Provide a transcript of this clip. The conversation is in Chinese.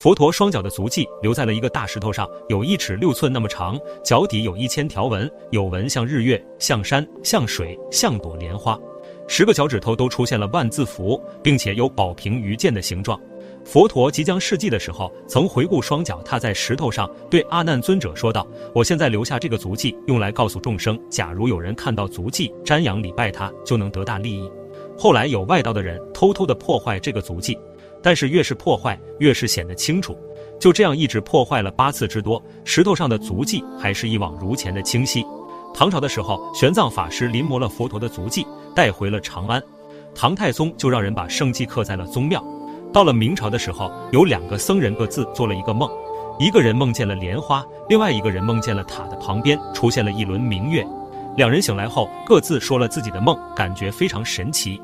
佛陀双脚的足迹留在了一个大石头上，有一尺六寸那么长，脚底有一千条纹，有纹像日月、像山、像水、像朵莲花。十个脚趾头都出现了万字符，并且有宝瓶鱼剑的形状。佛陀即将事迹的时候，曾回顾双脚踏在石头上，对阿难尊者说道：“我现在留下这个足迹，用来告诉众生，假如有人看到足迹，瞻仰礼拜他，就能得大利益。”后来有外道的人偷偷的破坏这个足迹。但是越是破坏，越是显得清楚。就这样一直破坏了八次之多，石头上的足迹还是一往如前的清晰。唐朝的时候，玄奘法师临摹了佛陀的足迹，带回了长安。唐太宗就让人把圣迹刻在了宗庙。到了明朝的时候，有两个僧人各自做了一个梦，一个人梦见了莲花，另外一个人梦见了塔的旁边出现了一轮明月。两人醒来后，各自说了自己的梦，感觉非常神奇。